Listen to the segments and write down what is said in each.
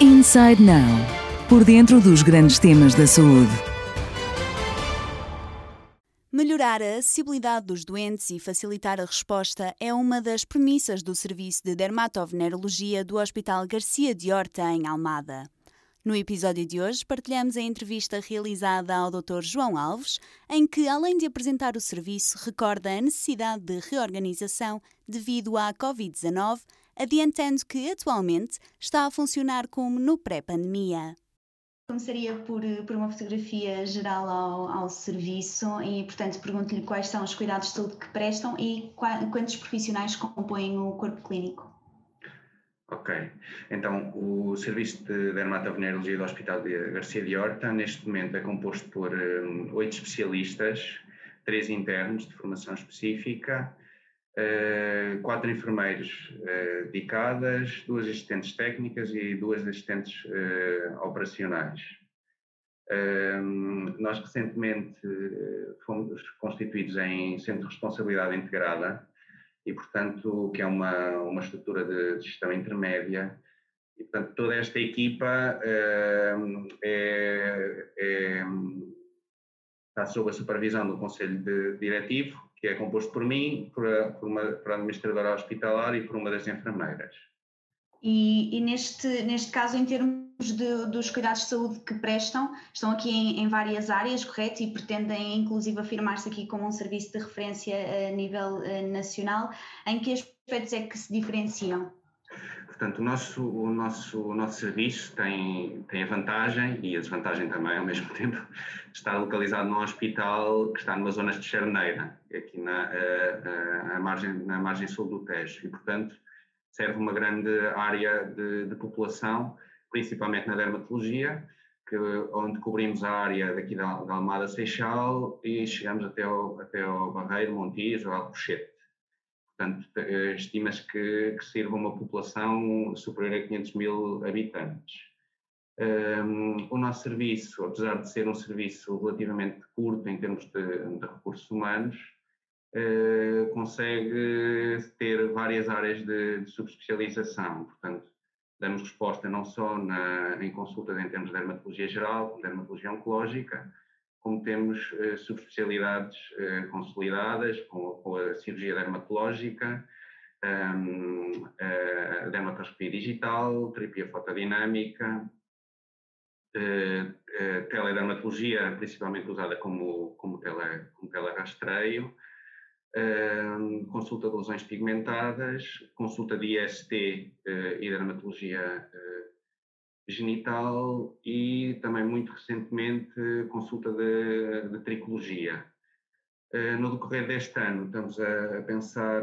Inside Now. Por dentro dos grandes temas da saúde. Melhorar a acessibilidade dos doentes e facilitar a resposta é uma das premissas do Serviço de Dermatovenerologia do Hospital Garcia de Horta, em Almada. No episódio de hoje, partilhamos a entrevista realizada ao Dr. João Alves, em que, além de apresentar o serviço, recorda a necessidade de reorganização devido à Covid-19, adiantando que atualmente está a funcionar como no pré-pandemia. Começaria por, por uma fotografia geral ao, ao serviço e, portanto, pergunto-lhe quais são os cuidados de saúde que prestam e quantos profissionais compõem o corpo clínico. Ok, então o Serviço de Dermatovenerologia do Hospital de Garcia de Horta, neste momento, é composto por um, oito especialistas, três internos de formação específica, uh, quatro enfermeiros uh, dedicadas, duas assistentes técnicas e duas assistentes uh, operacionais. Nós recentemente fomos constituídos em Centro de Responsabilidade Integrada, e, portanto, que é uma, uma estrutura de, gestão intermédia. E, portanto, toda esta equipa é, é, está sob a supervisão do Conselho de, Diretivo, que é composto por mim, por, a, por, uma, por a administradora hospitalar e por uma das enfermeiras. E, e, neste, neste caso, em termos de, dos cuidados de saúde que prestam, estão aqui em, em várias áreas, correto? E pretendem, inclusive, afirmar-se aqui como um serviço de referência a nível uh, nacional. Em que aspectos é que se diferenciam? Portanto, o nosso, o nosso, o nosso serviço tem, tem a vantagem e a desvantagem também ao mesmo tempo, está localizado num hospital que está numa zona de Charneira, aqui na, eh, a margem, na margem sul do Tejo. E, portanto, serve uma grande área de, de população, principalmente na dermatologia, que, onde cobrimos a área daqui da, da Almada Seixal e chegamos até ao, até ao Barreiro, Montijo Alcochete. Portanto, eh, estima-se que, que sirva uma população superior a 500 mil habitantes. Um, o nosso serviço, apesar de ser um serviço relativamente curto em termos de, de recursos humanos, uh, consegue ter várias áreas de, de subespecialização. Portanto, damos resposta não só na, em consultas em termos de dermatologia geral, dermatologia oncológica, como temos uh, subespecialidades uh, consolidadas, com, com, a cirurgia dermatológica, um, a dermatoscopia digital, terapia fotodinâmica, uh, teledermatologia, principalmente usada como, como, tele, como telerastreio, consulta de lesões pigmentadas, consulta de IST eh, e dermatologia genital e também muito recentemente consulta de, de tricologia. Uh, no decorrer deste ano estamos a, pensar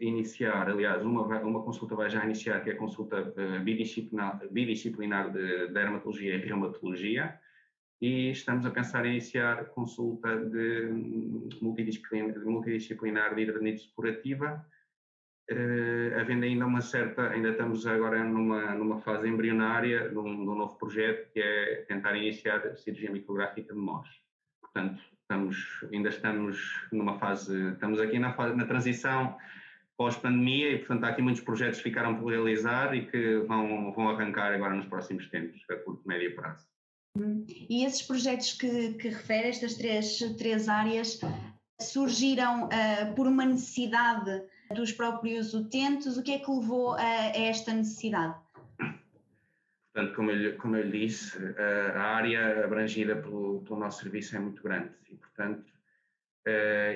iniciar, aliás, uma, uma consulta vai já iniciar, que é a consulta bidisciplinar, bidisciplinar de dermatologia e reumatologia, e estamos a pensar em iniciar consulta de multidisciplinar, multidisciplinar de hidranite supurativa, uh, havendo ainda uma certa, ainda estamos agora numa, numa fase embrionária de um, de um novo projeto que é tentar iniciar cirurgia micrográfica de MOS. Portanto, estamos, ainda estamos numa fase, estamos aqui na fase, na transição pós-pandemia e, portanto, há aqui muitos projetos que ficaram por realizar e que vão, vão arrancar agora nos próximos tempos, a curto médio prazo. E esses projetos que, que refere, estas três, três áreas, surgiram uh, por uma necessidade dos próprios utentes? O que é que levou a, a esta necessidade? Portanto, como eu, como eu lhe disse, a área abrangida pelo, pelo nosso serviço é muito grande e, portanto,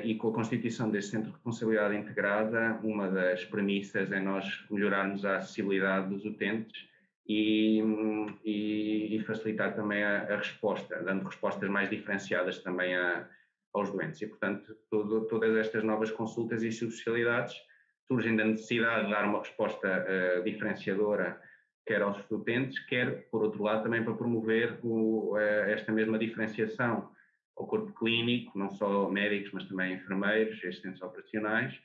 e com a constituição deste Centro de Responsabilidade Integrada, uma das premissas é nós melhorarmos a acessibilidade dos utentes e, e, e facilitar também a, a, resposta, dando respostas mais diferenciadas também a, aos doentes. E, portanto, todo, todas estas novas consultas e subespecialidades surgem da necessidade de dar uma resposta uh, diferenciadora, quer aos utentes, quer, por outro lado, também para promover o, uh, esta mesma diferenciação ao corpo clínico, não só médicos, mas também enfermeiros, assistentes operacionais,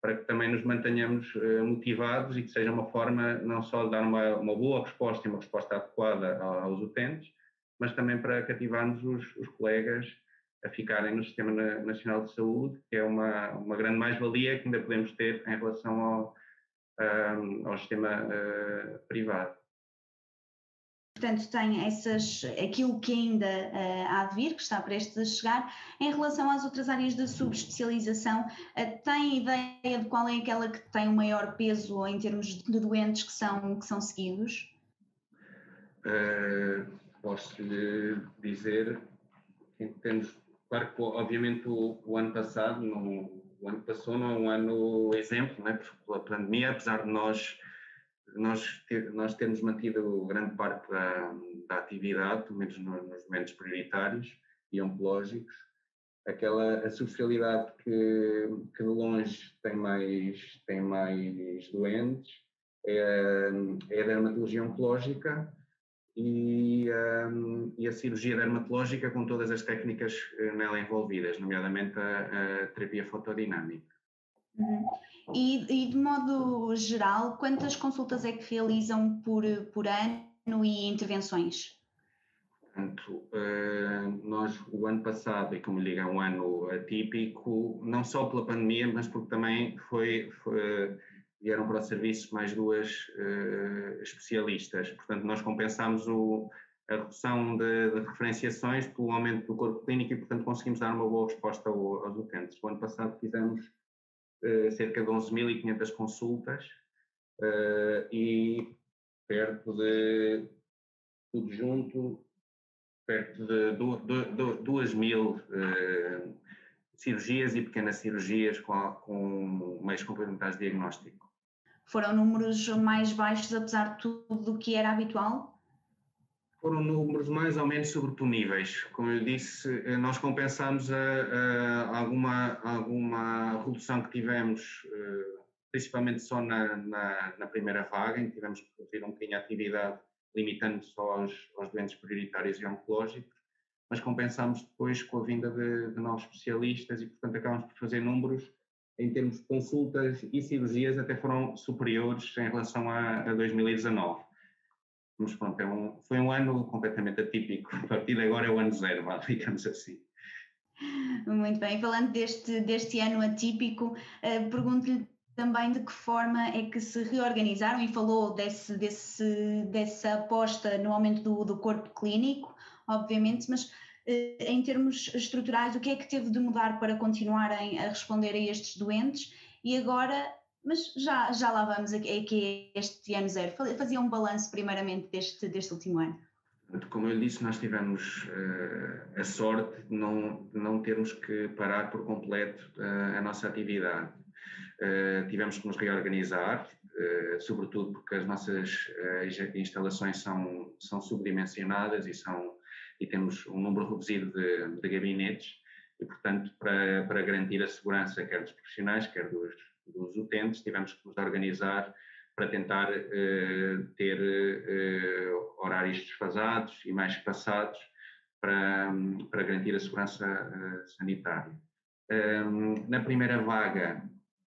para que também nos mantenhamos uh, motivados e que seja uma forma não só de dar uma, uma boa resposta e uma resposta adequada aos utentes, mas também para cativarmos os, os colegas a ficarem no Sistema Nacional de Saúde, que é uma, uma grande mais-valia que ainda podemos ter em relação ao, um, ao sistema uh, privado. portanto, tem essas, aquilo que ainda uh, há de vir, que está prestes a chegar. Em relação às outras áreas de subespecialização, uh, tem ideia de qual é aquela que tem o maior peso em termos de doentes que são, que são seguidos? Posso lhe dizer que temos, claro que obviamente o, o ano passado, no, o ano passou não é um ano exemplo, né, pela pandemia, apesar de nós nós, ter, nós temos mantido grande parte da, da atividade, pelo menos nos, nos momentos prioritários e oncológicos. Aquela a socialidade que, que de longe tem mais, tem mais doentes é, é a dermatologia oncológica e, um, e, a cirurgia dermatológica com todas as técnicas eh, nela envolvidas, nomeadamente a, a terapia fotodinâmica. Uhum. E, e, de modo geral, quantas consultas é que realizam por, por ano e intervenções? Portanto, eh, nós o ano passado, e como lhe digo, é um ano atípico, não só pela pandemia, mas porque também foi, foi vieram para o serviço mais duas uh, especialistas. Portanto, nós compensámos o, a redução de, de, referenciações pelo aumento do corpo clínico e, portanto, conseguimos dar uma boa resposta ao, aos utentes. O ano passado fizemos uh, cerca de 11.500 consultas uh, e perto de, tudo junto, perto de 2 mil cirurgias e pequenas cirurgias com, com meios complementares de diagnóstico. Foram números mais baixos, apesar de tudo o que era habitual? Foram números mais ou menos sobreponíveis. Como eu disse, eh, nós compensamos a, a alguma, alguma redução que tivemos, eh, principalmente só na, na, na, primeira vaga, em que tivemos que reduzir um bocadinho a atividade, limitando só aos, aos doentes prioritários e oncológicos, mas compensamos depois com a vinda de, de novos especialistas e, portanto, acabamos por fazer números em termos de consultas e cirurgias, até foram superiores em relação a, a 2019. Mas pronto, é um, foi um ano completamente atípico. A partir de agora é o ano zero, digamos assim. Muito bem, falando deste, deste ano atípico, uh, pergunto-lhe também de que forma é que se reorganizaram e falou desse, desse, dessa aposta no aumento do, do corpo clínico, obviamente, mas eh, em termos estruturais, o que é que teve de mudar para continuarem a responder a estes doentes e agora, mas já, já lá vamos aqui este ano zero, fazia um balanço primeiramente deste, deste último ano. Como eu disse, nós tivemos uh, a sorte de não, de não termos que parar por completo uh, a nossa atividade. Uh, tivemos que nos reorganizar, sobretudo porque as nossas instalações são, são subdimensionadas e são e temos um número reduzido de, de gabinetes e, portanto, para, para garantir a segurança quer dos profissionais, quer dos, dos utentes, tivemos que nos organizar para tentar uh, ter uh, horários desfasados e mais espaçados para, para garantir a segurança uh, sanitária. Um, na primeira vaga,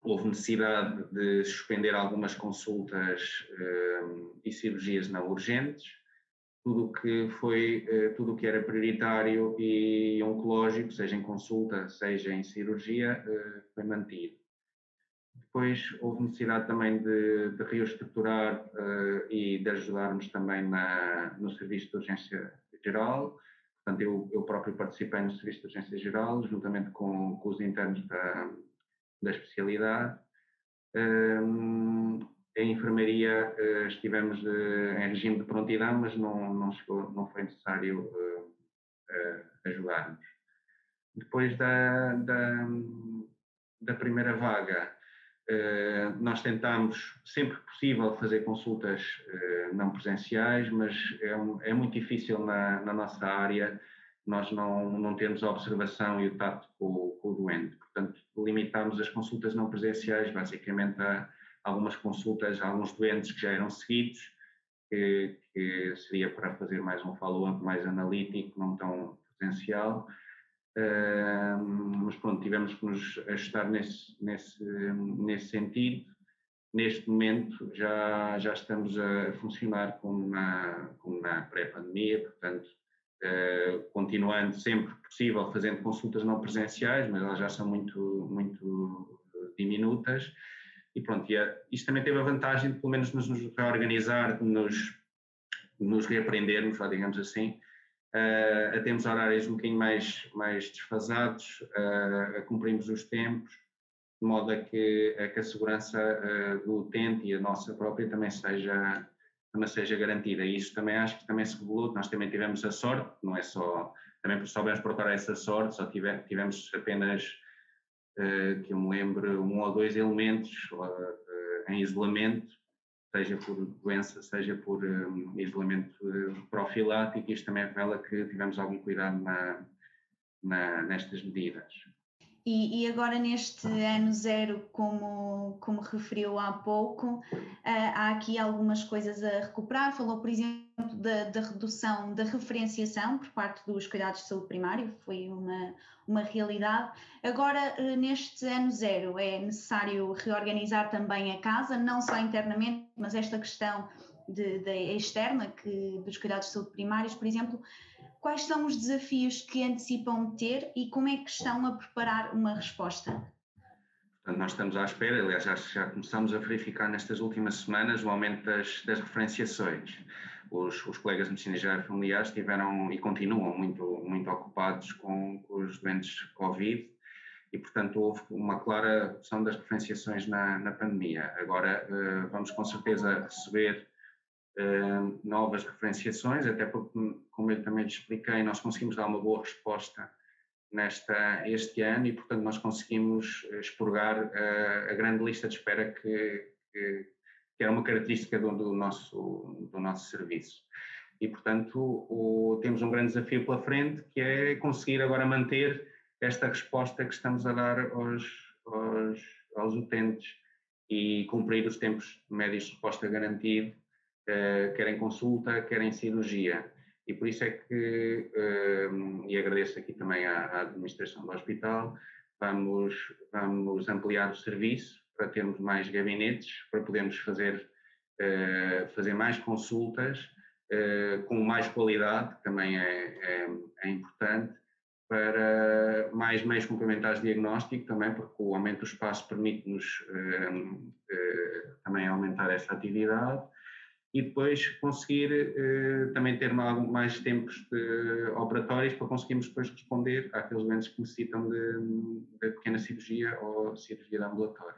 houve necessidade de suspender algumas consultas e cirurgias não urgentes, tudo o que foi, eh, tudo o que era prioritário e oncológico, seja em consulta, seja em cirurgia, eh, foi mantido. Depois houve necessidade também de, de reestruturar uh, e de ajudarmos também na, no serviço de urgência geral. Portanto, eu, eu próprio participei no serviço de urgência geral, juntamente com, com os internos da, da especialidade. Um, em enfermaria uh, estivemos uh, em regime de prontidão, mas não, não, chegou, não foi necessário uh, ajudar-nos. Depois da, da, da primeira vaga, nós tentámos, sempre possível, fazer consultas não presenciais, mas é, um, é muito difícil na, na, nossa área nós não, não termos a observação e o tato com, com o doente. Portanto, limitámos as consultas não presenciais basicamente a algumas consultas a alguns doentes que já eram seguidos, que, que seria para fazer mais um follow-up mais analítico, não tão presencial. Mas pronto, tivemos que nos ajustar nesse, nesse, nesse sentido. Neste momento já, já estamos a funcionar como na, como na pré-pandemia, portanto, uh, continuando sempre que possível fazendo consultas não presenciais, mas elas já são muito, muito diminutas e pronto, e, isto também teve a vantagem de pelo menos nos reorganizar, nos, nos reaprendermos, digamos assim, a termos horários um bocadinho mais, mais desfasados, a cumprirmos os tempos, de modo a que a, que a segurança do utente e a nossa própria também seja, também seja garantida. E isso também acho que também se revelou, nós também tivemos a sorte, não é só, também soubemos procurar essa sorte, só tivemos apenas, que eu me lembro, um ou dois elementos em isolamento, seja por doença, seja por um, isolamento uh, profilático, isto também revela que tivemos algum cuidado na, na, nestas medidas. E, e, agora neste ano zero, como, como referiu há pouco, uh, há aqui algumas coisas a recuperar. Falou, por exemplo, da, da, redução da referenciação por parte dos cuidados de saúde primário, foi uma, uma realidade. Agora, uh, neste ano zero, é necessário reorganizar também a casa, não só internamente, mas esta questão de, de externa que, dos cuidados de saúde primários, por exemplo, quais são os desafios que antecipam ter e como é que estão a preparar uma resposta? Portanto, nós estamos à espera, aliás, já, já começamos a verificar nestas últimas semanas o aumento das, das referenciações. Os, os, colegas de medicina geral familiar estiveram e continuam muito, muito ocupados com, os doentes Covid e, portanto, houve uma clara redução das referenciações na, na pandemia. Agora, uh, vamos com certeza receber uh, novas referenciações, até porque, como eu também lhe expliquei, nós conseguimos dar uma boa resposta nesta, este ano e, portanto, nós conseguimos expurgar uh, a grande lista de espera que, que, que era uma característica do, do, nosso, do nosso serviço. E, portanto, o, temos um grande desafio pela frente, que é conseguir agora manter esta resposta que estamos a dar aos, aos, aos utentes e cumprir os tempos médios de resposta garantido uh, quer em consulta, quer em cirurgia. E por isso é que, uh, e agradeço aqui também à, à, administração do hospital, vamos, vamos ampliar o serviço para termos mais gabinetes, para podermos fazer, uh, fazer mais consultas com mais qualidade, que também é, é, é importante, para mais meios complementares de diagnóstico também, porque o aumento do espaço permite-nos também aumentar essa atividade e depois conseguir uh, também ter mais tempos de, operatórios para conseguirmos depois responder àqueles doentes que necessitam de, de pequena cirurgia ou cirurgia de ambulatório.